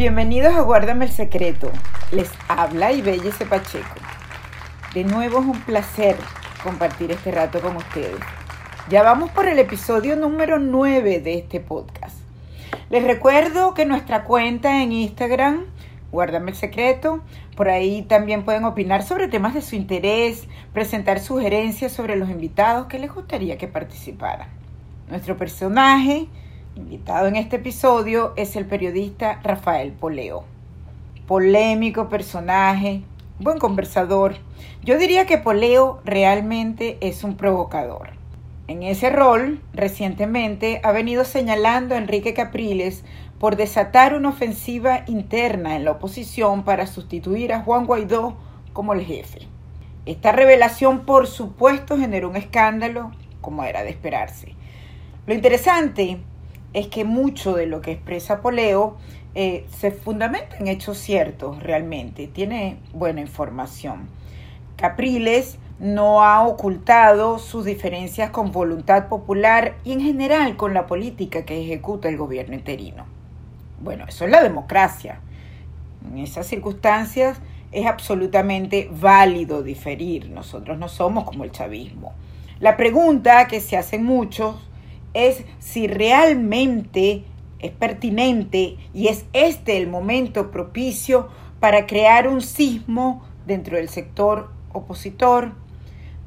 Bienvenidos a Guárdame el Secreto. Les habla Ibelle Pacheco. De nuevo es un placer compartir este rato con ustedes. Ya vamos por el episodio número 9 de este podcast. Les recuerdo que nuestra cuenta en Instagram, Guárdame el Secreto, por ahí también pueden opinar sobre temas de su interés, presentar sugerencias sobre los invitados que les gustaría que participaran. Nuestro personaje invitado en este episodio es el periodista Rafael Poleo. Polémico personaje, buen conversador. Yo diría que Poleo realmente es un provocador. En ese rol, recientemente ha venido señalando a Enrique Capriles por desatar una ofensiva interna en la oposición para sustituir a Juan Guaidó como el jefe. Esta revelación, por supuesto, generó un escándalo, como era de esperarse. Lo interesante es que mucho de lo que expresa Poleo eh, se fundamenta en hechos ciertos realmente, tiene buena información. Capriles no ha ocultado sus diferencias con voluntad popular y en general con la política que ejecuta el gobierno interino. Bueno, eso es la democracia. En esas circunstancias es absolutamente válido diferir. Nosotros no somos como el chavismo. La pregunta que se hacen muchos es si realmente es pertinente y es este el momento propicio para crear un sismo dentro del sector opositor.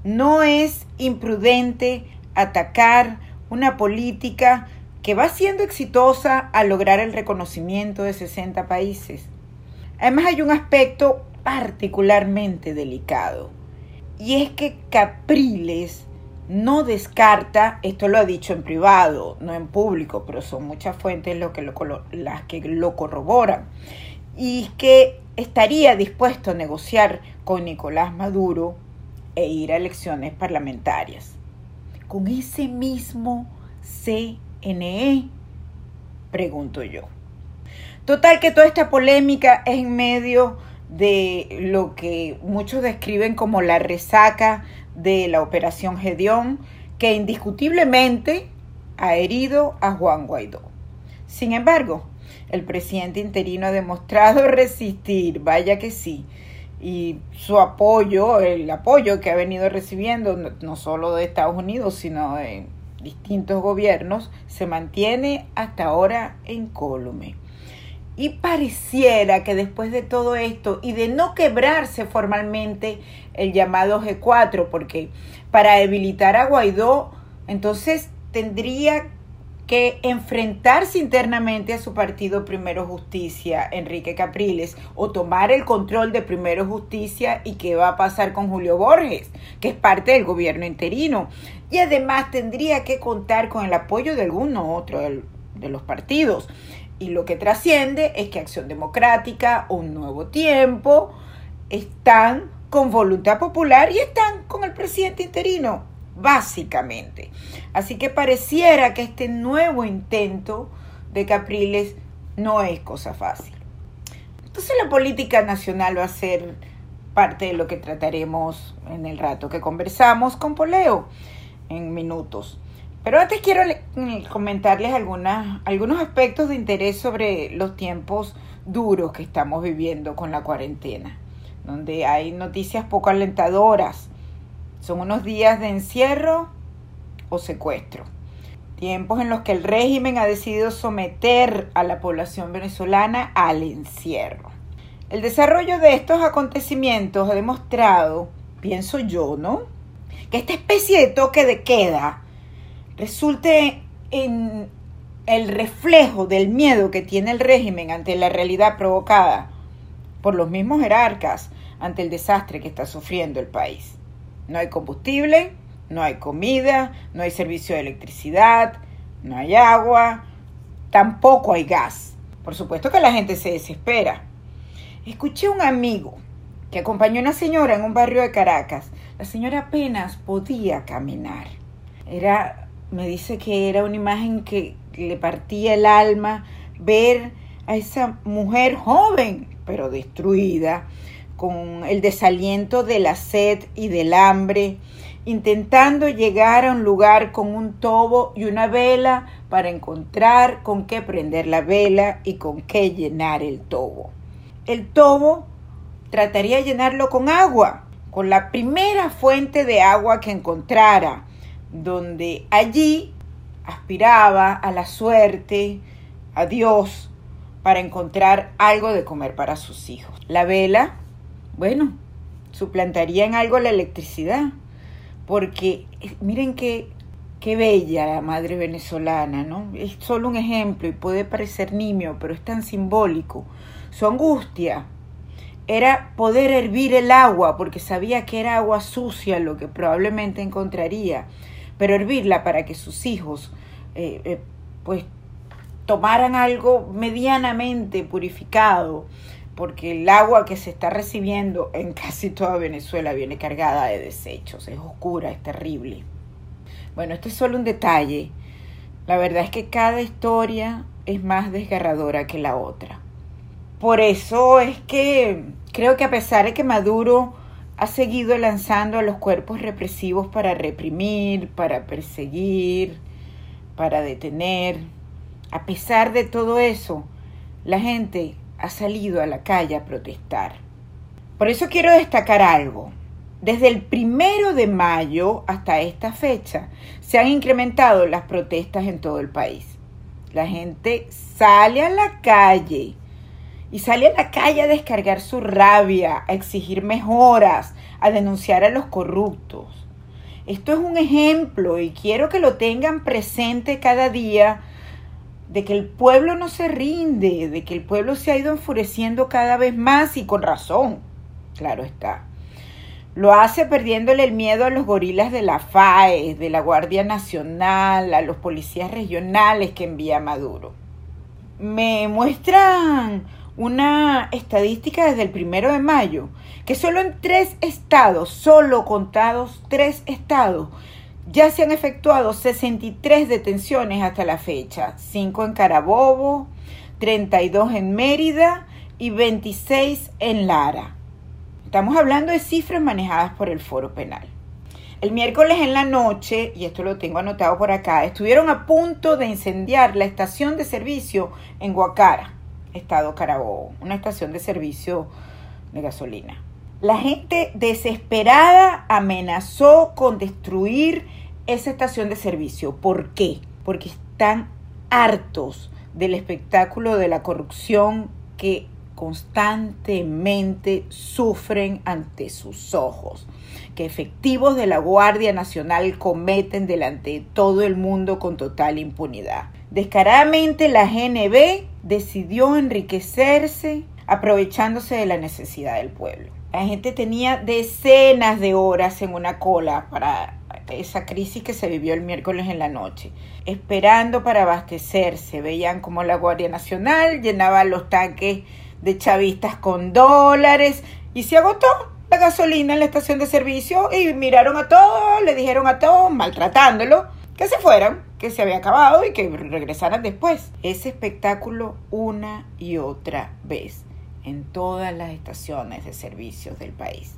No es imprudente atacar una política que va siendo exitosa al lograr el reconocimiento de 60 países. Además hay un aspecto particularmente delicado y es que Capriles no descarta, esto lo ha dicho en privado, no en público, pero son muchas fuentes lo que las que lo corroboran, y que estaría dispuesto a negociar con Nicolás Maduro e ir a elecciones parlamentarias. Con ese mismo CNE, pregunto yo. Total que toda esta polémica es en medio de lo que muchos describen como la resaca de la operación Gedeón, que indiscutiblemente ha herido a Juan Guaidó. Sin embargo, el presidente interino ha demostrado resistir, vaya que sí, y su apoyo, el apoyo que ha venido recibiendo no, solo de Estados Unidos, sino de distintos gobiernos, se mantiene hasta ahora en Colombia. Y pareciera que después de todo esto y de no quebrarse formalmente el llamado G4, porque para debilitar a Guaidó, entonces tendría que enfrentarse internamente a su partido Primero Justicia, Enrique Capriles, o tomar el control de Primero Justicia y qué va a pasar con Julio Borges, que es parte del gobierno interino. Y además tendría que contar con el apoyo de alguno otro de los partidos. Y lo que trasciende es que Acción Democrática, Un Nuevo Tiempo, están con voluntad popular y están con el presidente interino, básicamente. Así que pareciera que este nuevo intento de Capriles no es cosa fácil. Entonces la política nacional va a ser parte de lo que trataremos en el rato que conversamos con Poleo en minutos. Pero antes quiero comentarles algunas, algunos aspectos de interés sobre los tiempos duros que estamos viviendo con la cuarentena, donde hay noticias poco alentadoras. Son unos días de encierro o secuestro. Tiempos en los que el régimen ha decidido someter a la población venezolana al encierro. El desarrollo de estos acontecimientos ha demostrado, pienso yo, ¿no? Que esta especie de toque de queda resulte en el reflejo del miedo que tiene el régimen ante la realidad provocada por los mismos jerarcas ante el desastre que está sufriendo el país. No hay combustible, no hay comida, no hay servicio de electricidad, no hay agua, tampoco hay gas. Por supuesto que la gente se desespera. Escuché a un amigo que acompañó a una señora en un barrio de Caracas. La señora apenas podía caminar. Era me dice que era una imagen que le partía el alma ver a esa mujer joven, pero destruida, con el desaliento de la sed y del hambre, intentando llegar a un lugar con un tobo y una vela para encontrar con qué prender la vela y con qué llenar el tobo. El tobo trataría de llenarlo con agua, con la primera fuente de agua que encontrara, donde allí aspiraba a la suerte, a Dios, para encontrar algo de comer para sus hijos. La vela, bueno, suplantaría en algo la electricidad porque eh, miren qué, qué bella la madre venezolana, ¿no? Es solo un ejemplo y puede parecer nimio, pero es tan simbólico. Su angustia era poder hervir el agua, porque sabía que era agua sucia lo que probablemente encontraría, pero hervirla para que sus hijos, eh, eh, pues, tomaran algo medianamente purificado, porque el agua que se está recibiendo en casi toda Venezuela viene cargada de desechos, es oscura, es terrible. Bueno, este es solo un detalle. La verdad es que cada historia es más desgarradora que la otra. Por eso es que creo que a pesar de que Maduro ha seguido lanzando a los cuerpos represivos para reprimir, para perseguir, para detener, a pesar de todo eso, la gente ha salido a la calle a protestar. Por eso quiero destacar algo. Desde el primero de mayo hasta esta fecha se han incrementado las protestas en todo el país. La gente sale a la calle y sale a la calle a descargar su rabia, a exigir mejoras, a denunciar a los corruptos. Esto es un ejemplo y quiero que lo tengan presente cada día de que el pueblo no se rinde, de que el pueblo se ha ido enfureciendo cada vez más y con razón, claro está. Lo hace perdiéndole el miedo a los gorilas de la FAE, de la Guardia Nacional, a los policías regionales que envía Maduro. Me muestran una estadística desde el primero de mayo, que solo en tres estados, solo contados tres estados, ya se han efectuado 63 detenciones hasta la fecha, 5 en Carabobo, 32 en Mérida y 26 en Lara. Estamos hablando de cifras manejadas por el Foro Penal. El miércoles en la noche, y esto lo tengo anotado por acá, estuvieron a punto de incendiar la estación de servicio en Guacara, estado Carabobo, una estación de servicio de gasolina. La gente desesperada amenazó con destruir esa estación de servicio. ¿Por qué? Porque están hartos del espectáculo de la corrupción que constantemente sufren ante sus ojos, que efectivos de la Guardia Nacional cometen delante de todo el mundo con total impunidad. Descaradamente la GNB decidió enriquecerse aprovechándose de la necesidad del pueblo. La gente tenía decenas de horas en una cola para esa crisis que se vivió el miércoles en la noche, esperando para abastecerse. Veían como la Guardia Nacional llenaba los tanques de chavistas con dólares y se agotó la gasolina en la estación de servicio y miraron a todos, le dijeron a todos, maltratándolo, que se fueran, que se había acabado y que regresaran después. Ese espectáculo una y otra vez en todas las estaciones de servicios del país.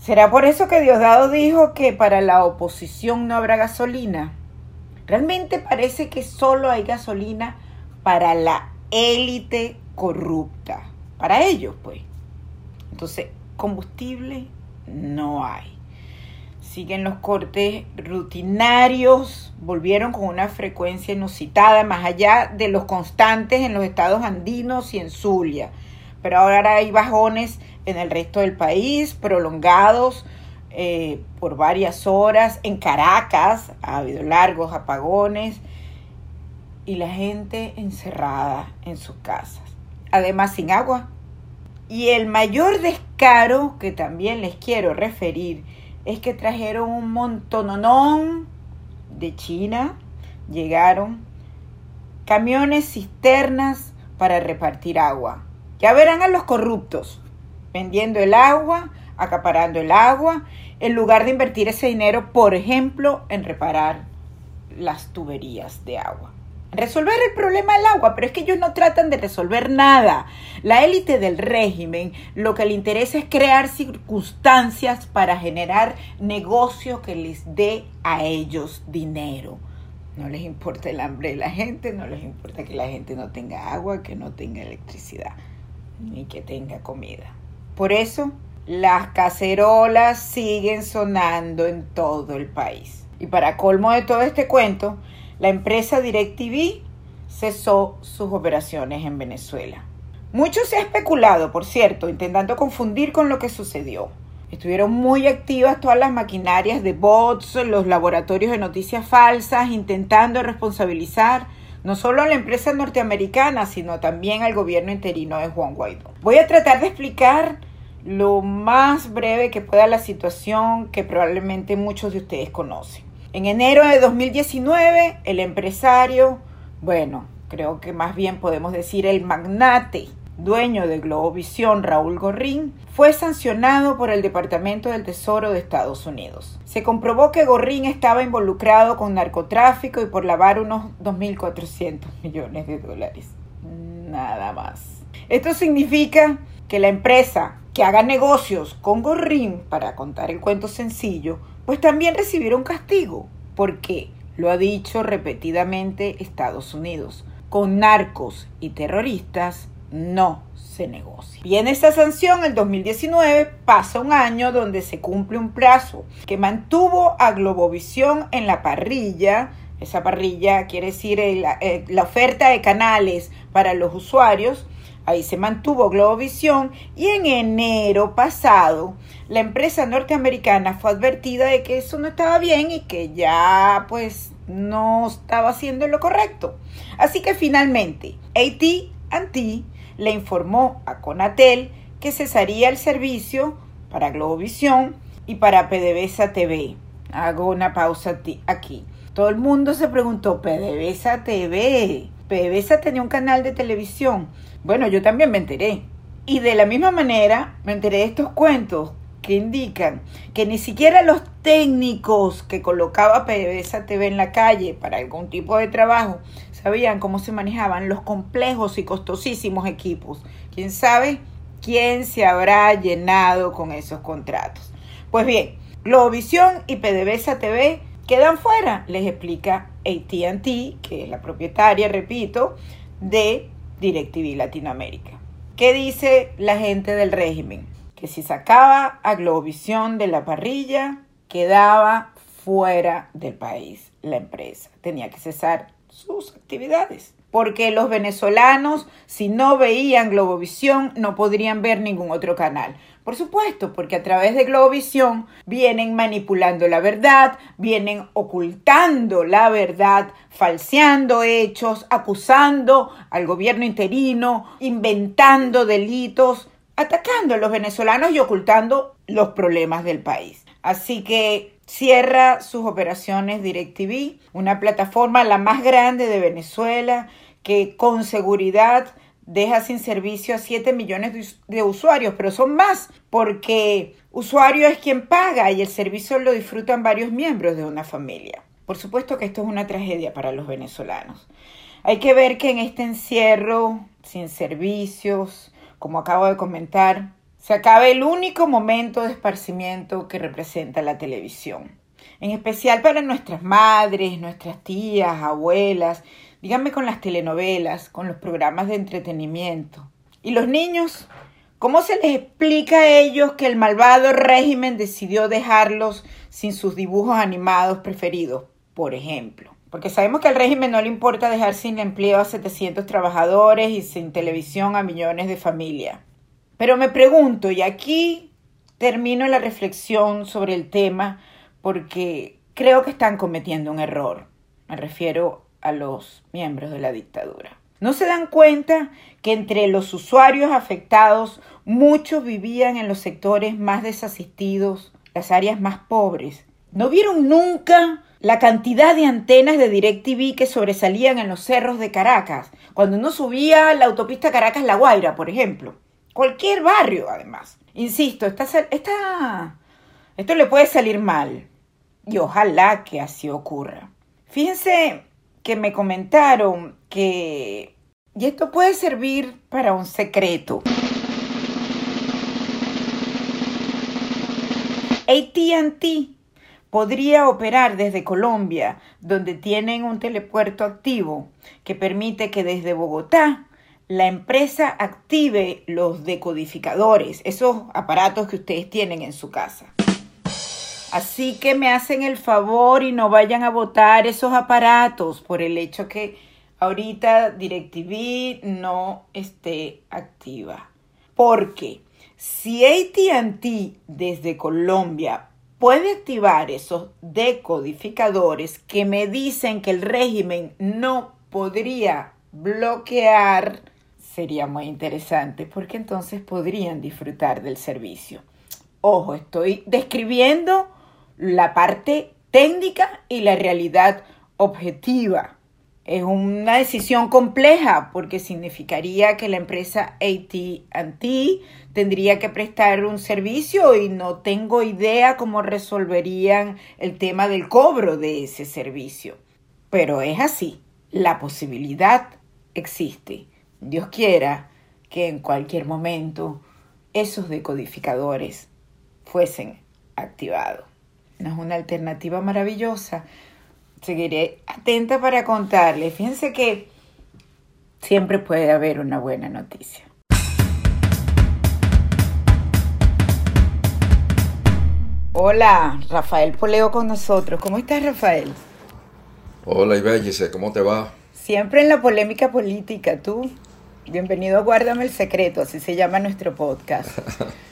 ¿Será por eso que Diosdado dijo que para la oposición no habrá gasolina? Realmente parece que solo hay gasolina para la élite corrupta. Para ellos, pues. Entonces, combustible no hay. Siguen los cortes rutinarios, volvieron con una frecuencia inusitada, más allá de los constantes en los estados andinos y en Zulia pero ahora hay bajones en el resto del país, prolongados eh, por varias horas. En Caracas ha habido largos apagones y la gente encerrada en sus casas, además sin agua. Y el mayor descaro que también les quiero referir es que trajeron un montononón de China, llegaron camiones cisternas para repartir agua ya verán a los corruptos vendiendo el agua, acaparando el agua, en lugar de invertir ese dinero, por ejemplo, en reparar las tuberías de agua. Resolver el problema del agua, pero es que ellos no tratan de resolver nada. La élite del régimen lo que le interesa es crear circunstancias para generar negocios que les dé a ellos dinero. No les importa el hambre de la gente, no les importa que la gente no tenga agua, que no tenga electricidad, ni que tenga comida. Por eso las cacerolas siguen sonando en todo el país. Y para colmo de todo este cuento, la empresa DirecTV cesó sus operaciones en Venezuela. Mucho se ha especulado, por cierto, intentando confundir con lo que sucedió. Estuvieron muy activas todas las maquinarias de bots, los laboratorios de noticias falsas, intentando responsabilizar no solo a la empresa norteamericana, sino también al gobierno interino de Juan Guaidó. Voy a tratar de explicar lo más breve que pueda la situación que probablemente muchos de ustedes conocen. En enero de 2019, el empresario, bueno, creo que más bien podemos decir el magnate, dueño de Globovisión, Raúl Gorrín, fue sancionado por el Departamento del Tesoro de Estados Unidos. Se comprobó que Gorrín estaba involucrado con narcotráfico y por lavar unos 2.400 millones de dólares. Nada más. Esto significa que la empresa que haga negocios con Gorrín, para contar el cuento sencillo, pues también recibieron castigo, porque lo ha dicho repetidamente Estados Unidos. Con narcos y terroristas no se negocia. Viene esta sanción el 2019, pasa un año donde se cumple un plazo que mantuvo a Globovisión en la parrilla. Esa parrilla quiere decir eh, la oferta de canales para los usuarios Ahí se mantuvo Globovisión y en enero pasado la empresa norteamericana fue advertida de que eso no estaba bien y que ya pues no estaba haciendo lo correcto. Así que finalmente AT&T le informó a Conatel que cesaría el servicio para Globovisión y para PDVSA TV. Hago una pausa aquí. Todo el mundo se preguntó, PDVSA TV. PDVSA tenía un canal de televisión bueno, yo también me enteré. Y de la misma manera me enteré de estos cuentos que indican que ni siquiera los técnicos que colocaba PDVSA TV en la calle para algún tipo de trabajo sabían cómo se manejaban los complejos y costosísimos equipos. ¿Quién sabe quién se habrá llenado con esos contratos? Pues bien, Globovisión y PDVSA TV quedan fuera, les explica ATT, que es la propietaria, repito, de DirecTV Latinoamérica. ¿Qué dice la gente del régimen? Que si sacaba a Globovisión de la parrilla, quedaba fuera del país la empresa. Tenía que cesar sus actividades. Porque los venezolanos, si no veían Globovisión, no podrían ver ningún otro canal. Por supuesto, porque a través de Globovisión vienen manipulando la verdad, vienen ocultando la verdad, falseando hechos, acusando al gobierno interino, inventando delitos, atacando a los venezolanos y ocultando los problemas del país. Así que cierra sus operaciones DirecTV, una plataforma la más grande de Venezuela que con seguridad deja sin servicio a 7 millones de usuarios, pero son más porque usuario es quien paga y el servicio lo disfrutan varios miembros de una familia. Por supuesto que esto es una tragedia para los venezolanos. Hay que ver que en este encierro, sin servicios, como acabo de comentar, se acaba el único momento de esparcimiento que representa la televisión. En especial para nuestras madres, nuestras tías, abuelas, Díganme con las telenovelas, con los programas de entretenimiento. ¿Y los niños? ¿Cómo se les explica a ellos que el malvado régimen decidió dejarlos sin sus dibujos animados preferidos, por ejemplo? Porque sabemos que al régimen no le importa dejar sin empleo a 700 trabajadores y sin televisión a millones de familias. Pero me pregunto, y aquí termino la reflexión sobre el tema, porque creo que están cometiendo un error. Me refiero a los miembros de la dictadura. ¿No se dan cuenta que entre los usuarios afectados muchos vivían en los sectores más desasistidos, las áreas más pobres? ¿No vieron nunca la cantidad de antenas de DirecTV que sobresalían en los cerros de Caracas? Cuando uno subía la autopista Caracas-La Guaira, por ejemplo. Cualquier barrio, además. Insisto, esta, esta, esto le puede salir mal. Y ojalá que así ocurra. Fíjense que me comentaron que, y esto puede servir para un secreto. ATT podría operar desde Colombia, donde tienen un telepuerto activo que permite que desde Bogotá la empresa active los decodificadores, esos aparatos que ustedes tienen en su casa. Así que me hacen el favor y no vayan a votar esos aparatos por el hecho que ahorita DirecTV no esté activa. Porque si ATT desde Colombia puede activar esos decodificadores que me dicen que el régimen no podría bloquear sería muy interesante porque entonces podrían disfrutar del servicio. Ojo, estoy describiendo la parte técnica y la realidad objetiva. Es una decisión compleja porque significaría que la empresa AT&T tendría que prestar un servicio y no tengo idea cómo resolverían el tema del cobro de ese servicio. Pero es así, la posibilidad existe. Dios quiera que en cualquier momento esos decodificadores fuesen activados. No es una alternativa maravillosa. Seguiré atenta para contarles. Fíjense que siempre puede haber una buena noticia. Hola, Rafael Poleo con nosotros. ¿Cómo estás, Rafael? Hola, Ibellice, ¿cómo te va? Siempre en la polémica política, tú. Bienvenido a Guárdame el Secreto, así se llama nuestro podcast.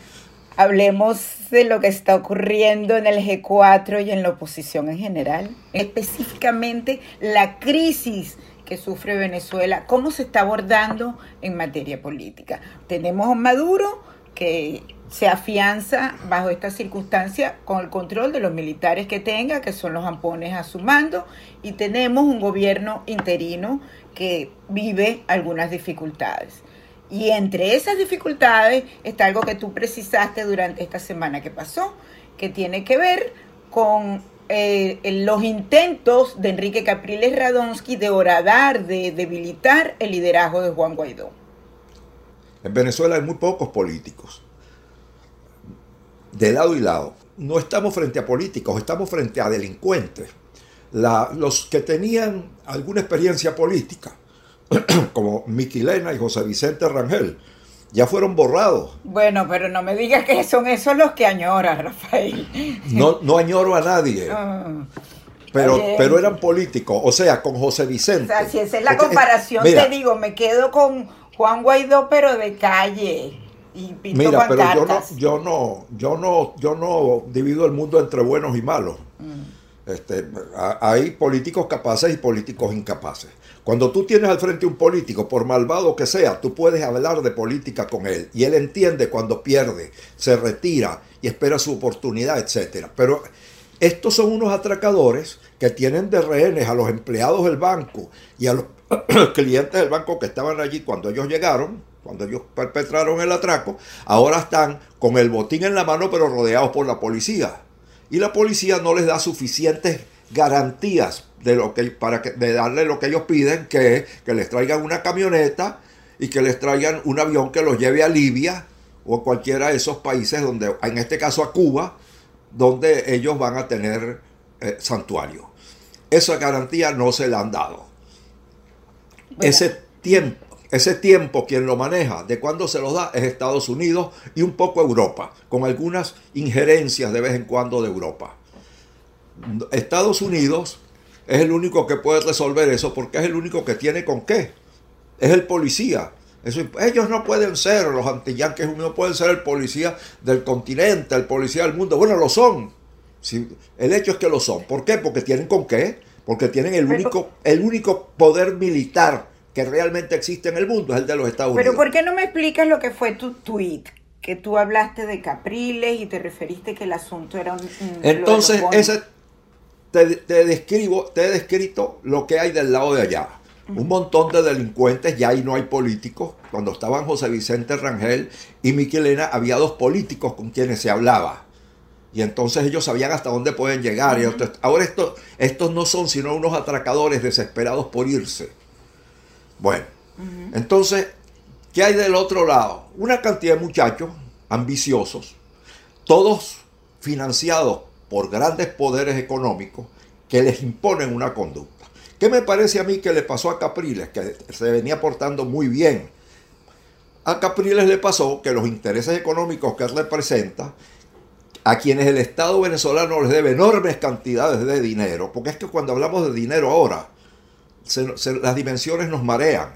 Hablemos de lo que está ocurriendo en el G4 y en la oposición en general. Específicamente la crisis que sufre Venezuela, cómo se está abordando en materia política. Tenemos a Maduro que se afianza bajo esta circunstancia con el control de los militares que tenga, que son los ampones a su mando, y tenemos un gobierno interino que vive algunas dificultades. Y entre esas dificultades está algo que tú precisaste durante esta semana que pasó, que tiene que ver con eh, los intentos de Enrique Capriles Radonsky de horadar, de debilitar el liderazgo de Juan Guaidó. En Venezuela hay muy pocos políticos, de lado y lado. No estamos frente a políticos, estamos frente a delincuentes los que tenían alguna experiencia política, como Miquilena y José Vicente Rangel, ya fueron borrados. Bueno, pero no me digas que son esos los que añoras, Rafael. No, no añoro a nadie. Ah, pero, pero eran políticos, o sea, con José Vicente. O sea, si esa es la comparación, te digo, me quedo con Juan Guaidó, pero de calle. Y mira, pero yo no, yo no, yo no, yo no divido el mundo entre buenos y malos. Mm. Este, hay políticos capaces y políticos incapaces. Cuando tú tienes al frente un político, por malvado que sea, tú puedes hablar de política con él. Y él entiende cuando pierde, se retira y espera su oportunidad, etc. Pero estos son unos atracadores que tienen de rehenes a los empleados del banco y a los clientes del banco que estaban allí cuando ellos llegaron, cuando ellos perpetraron el atraco, ahora están con el botín en la mano pero rodeados por la policía y la policía no les da suficientes garantías de, lo que, para de darle lo que ellos piden, que es que les traigan una camioneta y que les traigan un avión que los lleve a Libia o cualquiera de esos países donde, en este caso a Cuba, donde ellos van a tener eh, santuario. Esa garantía no se la han dado. Ese tiempo ese tiempo quien lo maneja, de cuándo se los da, es Estados Unidos y un poco Europa, con algunas injerencias de vez en cuando de Europa. Estados Unidos es el único que puede resolver eso porque es el único que tiene con qué. Es el policía. ellos no pueden ser, los antillanques no pueden ser el policía del continente, el policía del mundo. Bueno, lo son. el hecho es que lo son. ¿Por qué? Porque tienen con qué. Porque tienen el único, el único poder militar que realmente existe en el mundo es el de los Estados Unidos. Pero ¿por qué no me explicas lo que fue tu tweet? Que tú hablaste de Capriles y te referiste que el asunto era un... Entonces, ese te, describo, te he descrito lo que hay del lado de allá. Un montón de delincuentes, ya ahí no hay políticos. Cuando estaban José Vicente Rangel y Miquelena, había dos políticos con quienes se hablaba. Y entonces ellos sabían hasta dónde pueden llegar. y ahora estos, estos no son sino unos atracadores desesperados por irse. Bueno, entonces, ¿qué hay del otro lado? Una cantidad de muchachos ambiciosos, todos financiados por grandes poderes económicos que les imponen una conducta. ¿Qué me parece a mí que le pasó a Capriles? Que se venía portando muy bien. A Capriles le pasó que los intereses económicos que él representa a quienes el Estado venezolano les debe enormes cantidades de dinero, porque es que cuando hablamos de dinero ahora, las dimensiones nos marean.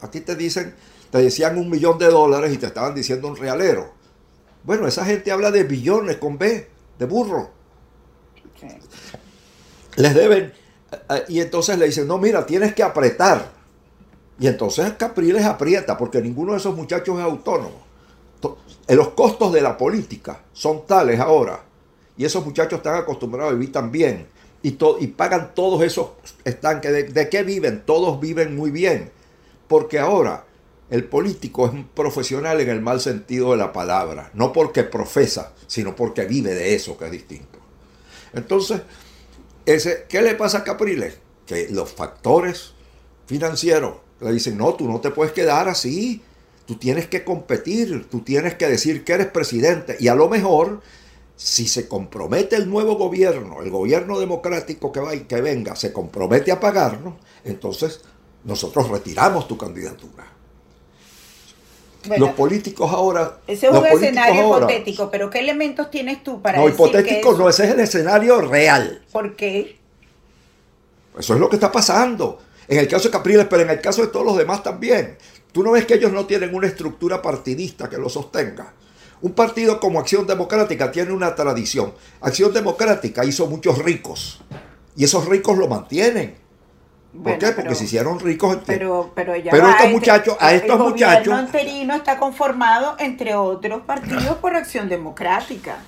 Aquí te dicen, te decían un millón de dólares y te estaban diciendo un realero. Bueno, esa gente habla de billones con B, de burro. Les deben, eh, y entonces le dicen, no, mira, tienes que apretar. Y entonces Capriles aprieta, porque ninguno de esos muchachos es autónomo. Eh, los costos de la política son tales ahora, y esos muchachos están acostumbrados a vivir tan bien, y, y pagan todos esos estanques. ¿De, ¿De qué viven? Todos viven muy bien, porque ahora el político es un profesional en el mal sentido de la palabra, no porque profesa, sino porque vive de eso, que es distinto. Entonces, ese, ¿qué le pasa a Capriles? Que los factores financieros le dicen, no, tú no te puedes quedar así, Tú tienes que competir, tú tienes que decir que eres presidente. Y a lo mejor, si se compromete el nuevo gobierno, el gobierno democrático que, va y que venga, se compromete a pagarnos, entonces nosotros retiramos tu candidatura. Los políticos ahora. Ese es un escenario hipotético, pero ¿qué elementos tienes tú para no, hipotético no, ese es el escenario real. ¿Por qué? Eso es lo que está pasando. En el caso de Capriles, pero en el caso de todos los demás también. Tú no ves que ellos no tienen una estructura partidista que lo sostenga. Un partido como Acción Democrática tiene una tradición. Acción Democrática hizo muchos ricos y esos ricos lo mantienen. ¿Por qué? Porque se hicieron ricos. Pero, pero, ya pero estos muchachos, a estos el muchachos. El anterino está conformado, entre otros partidos, por Acción Democrática.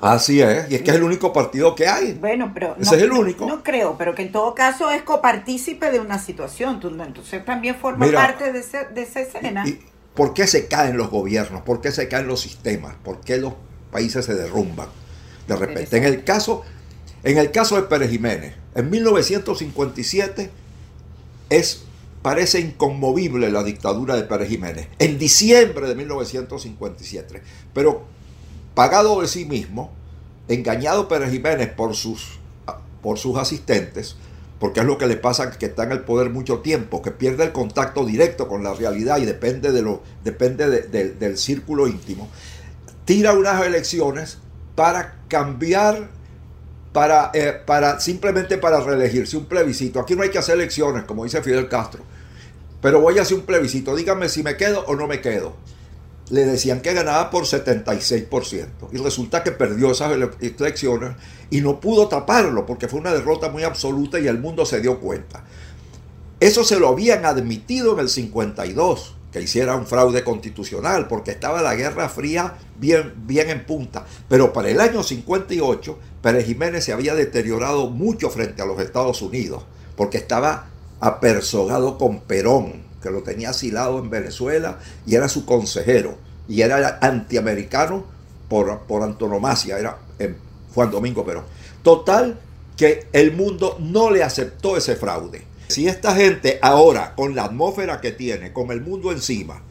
Así es, y es que es el único partido que hay. Bueno, pero ese es el único. No, creo, pero que en todo caso es copartícipe de una situación, entonces también forma parte de, esa escena. Y, ¿Por qué se caen los gobiernos? ¿Por qué se caen los sistemas? ¿Por qué los países se derrumban de repente? En el caso, en el caso de Pérez Jiménez, en 1957 es parece inconmovible la dictadura de Pérez Jiménez. En diciembre de 1957, pero pagado de sí mismo, engañado Pérez Jiménez por sus, por sus asistentes, porque es lo que le pasa que está en el poder mucho tiempo, que pierde el contacto directo con la realidad y depende, de lo, depende del círculo íntimo, tira unas elecciones para cambiar, para, eh, para, simplemente para reelegirse, un plebiscito. Aquí no hay que hacer elecciones, como dice Fidel Castro, pero voy a hacer un plebiscito, díganme si me quedo o no me quedo le decían que ganaba por 76%. Y resulta que perdió esas elecciones y no pudo taparlo porque fue una derrota muy absoluta y el mundo se dio cuenta. Eso se lo habían admitido en el 52, que hiciera un fraude constitucional, porque estaba la Guerra Fría bien, bien en punta. Pero para el año 58, Pérez Jiménez se había deteriorado mucho frente a los Estados Unidos, porque estaba apersonado con Perón, que lo tenía asilado en Venezuela y era su consejero. Y era antiamericano por, por antonomasia, era eh, Juan Domingo Perón. Total, que el mundo no le aceptó ese fraude. Si esta gente ahora, con la atmósfera que tiene, con el mundo encima,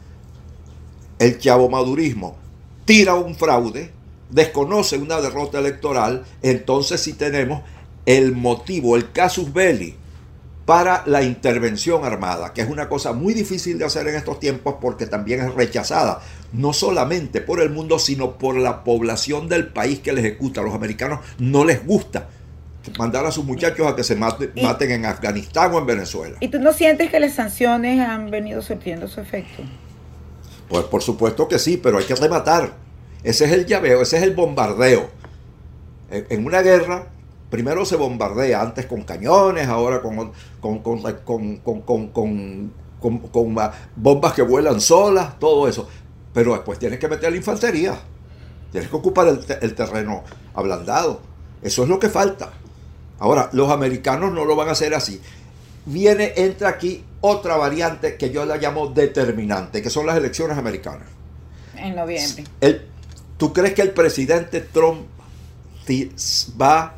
el chavomadurismo tira un fraude, desconoce una derrota electoral, entonces sí tenemos el motivo, el casus belli para la intervención armada, que es una cosa muy difícil de hacer en estos tiempos porque también es rechazada, no solamente por el mundo, sino por la población del país que le ejecuta. A los americanos no les gusta mandar a sus muchachos a que se maten, en Afganistán o en Venezuela. ¿Y tú no sientes que las sanciones han venido surtiendo su efecto? Pues por supuesto que sí, pero hay que rematar. Ese es el llaveo, ese es el bombardeo. En una guerra primero se bombardea, antes con cañones, ahora con, con, bombas que vuelan solas, todo eso. Pero después tienes que meter la infantería, tienes que ocupar el, terreno ablandado. Eso es lo que falta. Ahora, los americanos no lo van a hacer así. Viene, entra aquí otra variante que yo la llamo determinante, que son las elecciones americanas. En noviembre. El, ¿Tú crees que el presidente Trump va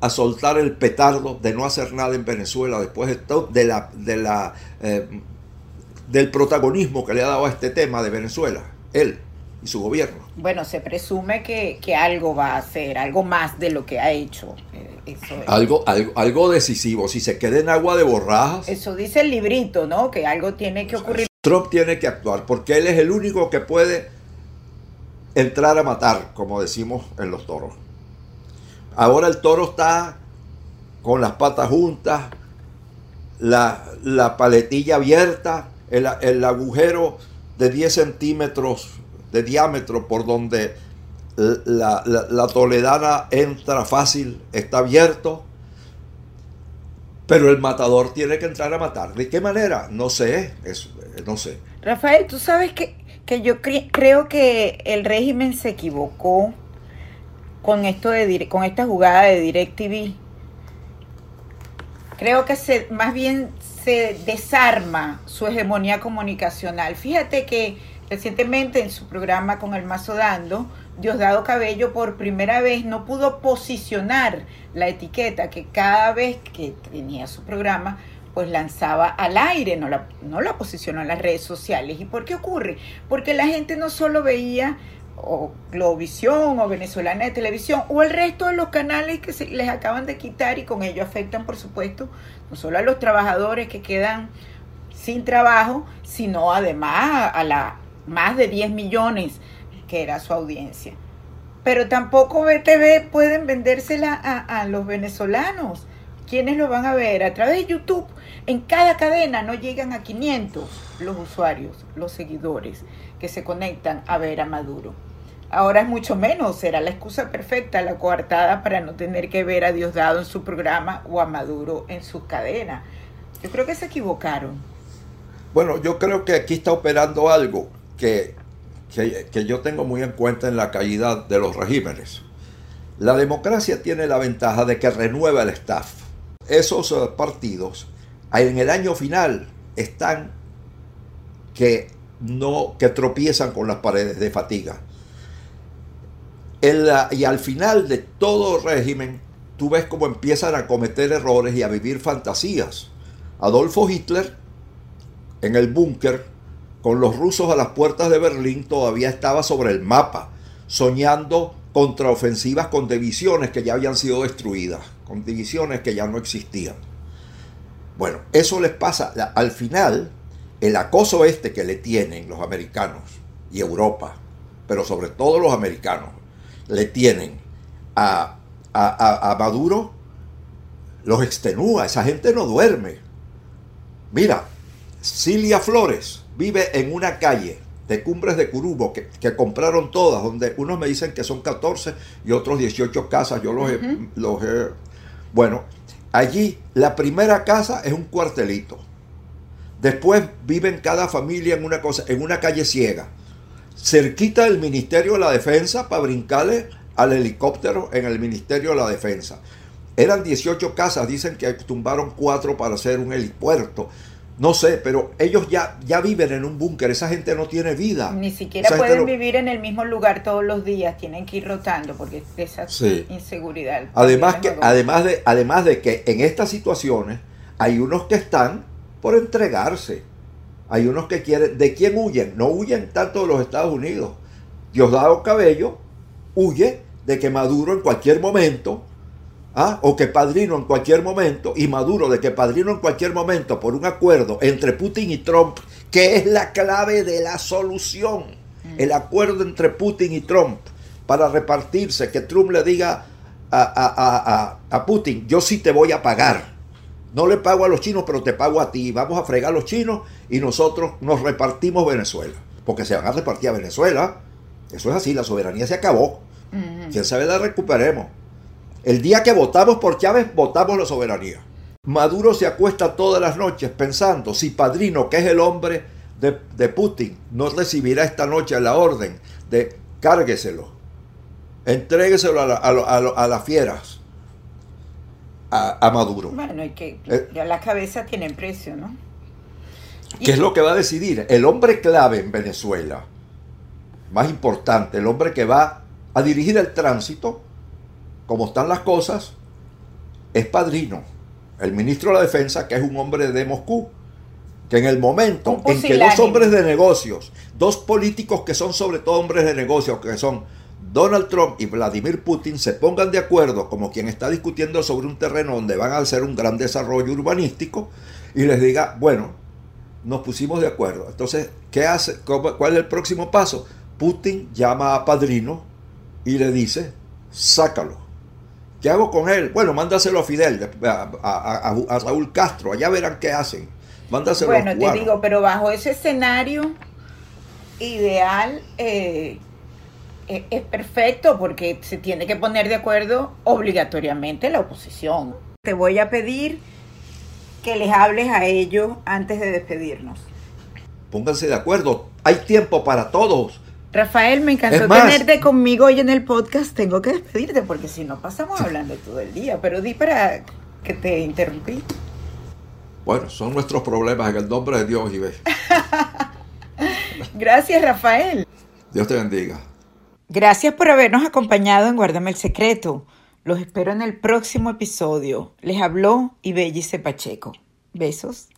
a soltar el petardo de no hacer nada en Venezuela después de, todo, de la, de la, eh, del protagonismo que le ha dado a este tema de Venezuela? Él y su gobierno. Bueno, se presume que, algo va a hacer, algo más de lo que ha hecho. Eh, algo, algo, algo decisivo, si se queda en agua de borrajas. Eso dice el librito, ¿no? Que algo tiene que ocurrir. Trump tiene que actuar porque él es el único que puede entrar a matar, como decimos en los toros. Ahora el toro está con las patas juntas, la, paletilla abierta, el, el agujero de 10 centímetros de diámetro por donde la, toledana entra fácil, está abierto, pero el matador tiene que entrar a matar. ¿De qué manera? No sé, no sé. Rafael, tú sabes que, que yo creo que el régimen se equivocó con esto de con esta jugada de DirecTV. Creo que se más bien se desarma su hegemonía comunicacional. Fíjate que Recientemente en su programa con el Mazo Dando, Diosdado Cabello por primera vez no pudo posicionar la etiqueta que cada vez que tenía su programa pues lanzaba al aire, no la, no la posicionó en las redes sociales. ¿Y por qué ocurre? Porque la gente no solo veía o Globovisión o Venezolana de Televisión o el resto de los canales que se les acaban de quitar y con ello afectan por supuesto no solo a los trabajadores que quedan sin trabajo, sino además a la más de 10 millones, que era su audiencia. Pero tampoco BTV pueden vendérsela a, los venezolanos. ¿Quiénes lo van a ver? A través de YouTube. En cada cadena no llegan a 500 los usuarios, los seguidores que se conectan a ver a Maduro. Ahora es mucho menos, será la excusa perfecta, la coartada para no tener que ver a Diosdado en su programa o a Maduro en su cadena. Yo creo que se equivocaron. Bueno, yo creo que aquí está operando algo que, que, yo tengo muy en cuenta en la caída de los regímenes. La democracia tiene la ventaja de que renueva el staff. Esos eh, partidos en el año final están que no que tropiezan con las paredes de fatiga. y al final de todo régimen, tú ves cómo empiezan a cometer errores y a vivir fantasías. Adolfo Hitler en el búnker con los rusos a las puertas de Berlín todavía estaba sobre el mapa, soñando contraofensivas con divisiones que ya habían sido destruidas, con divisiones que ya no existían. Bueno, eso les pasa. Al final, el acoso este que le tienen los americanos y Europa, pero sobre todo los americanos, le tienen a, a, a Maduro, los extenúa. Esa gente no duerme. Mira, Cilia Flores, vive en una calle de Cumbres de Curubo que, compraron todas, donde unos me dicen que son 14 y otros 18 casas. Yo los, los he... Bueno, allí la primera casa es un cuartelito. Después viven cada familia en una cosa, en una calle ciega. Cerquita del Ministerio de la Defensa para brincarle al helicóptero en el Ministerio de la Defensa. Eran 18 casas, dicen que tumbaron cuatro para hacer un helipuerto. No sé, pero ellos ya, ya viven en un búnker, esa gente no tiene vida. Ni siquiera pueden vivir en el mismo lugar todos los días, tienen que ir rotando porque esa inseguridad. Además, que, además, de, además de que en estas situaciones hay unos que están por entregarse. Hay unos que quieren, ¿de quién huyen? No huyen tanto de los Estados Unidos. Diosdado Cabello huye de que Maduro en cualquier momento ¿Ah? o que Padrino en cualquier momento, y Maduro de que Padrino en cualquier momento, por un acuerdo entre Putin y Trump, que es la clave de la solución, mm. el acuerdo entre Putin y Trump para repartirse, que Trump le diga a, a, Putin, yo sí te voy a pagar. No le pago a los chinos, pero te pago a ti. Vamos a fregar a los chinos y nosotros nos repartimos Venezuela. Porque se van a repartir a Venezuela. Eso es así, la soberanía se acabó. Mm. Quién sabe la recuperemos. El día que votamos por Chávez, votamos la soberanía. Maduro se acuesta todas las noches pensando si Padrino, que es el hombre de, Putin, no recibirá esta noche la orden de cárgueselo, entrégueselo a, las fieras, a, Maduro. Bueno, y que eh, ya las cabezas tienen precio, ¿no? ¿Qué es lo que va a decidir? El hombre clave en Venezuela más importante, el hombre que va a dirigir el tránsito, como están las cosas, es padrino. El ministro de la Defensa, que es un hombre de Moscú, que en el momento en que dos hombres de negocios, dos políticos que son sobre todo hombres de negocios, que son Donald Trump y Vladimir Putin, se pongan de acuerdo como quien está discutiendo sobre un terreno donde van a hacer un gran desarrollo urbanístico y les diga, bueno, nos pusimos de acuerdo. Entonces, ¿qué hace? ¿Cuál es el próximo paso? Putin llama a Padrino y le dice, sácalo. ¿Qué hago con él? Bueno, mándaselo a Fidel, a, a Raúl Castro, allá verán qué hacen bueno, te digo, pero bajo ese escenario ideal eh, e, es perfecto porque se tiene que poner de acuerdo obligatoriamente la oposición. Te voy a pedir que les hables a ellos antes de despedirnos. Pónganse de acuerdo, hay tiempo para todos. Rafael, me encantó tenerte conmigo hoy en el podcast. Tengo que despedirte porque si no pasamos hablando todo el día. Pero di para que te interrumpí. Bueno, son nuestros problemas en el nombre de Dios ve. Gracias, Rafael. Dios te bendiga. Gracias por habernos acompañado en Guárdame el Secreto. Los espero en el próximo episodio. Les habló Ibellice Pacheco. Besos.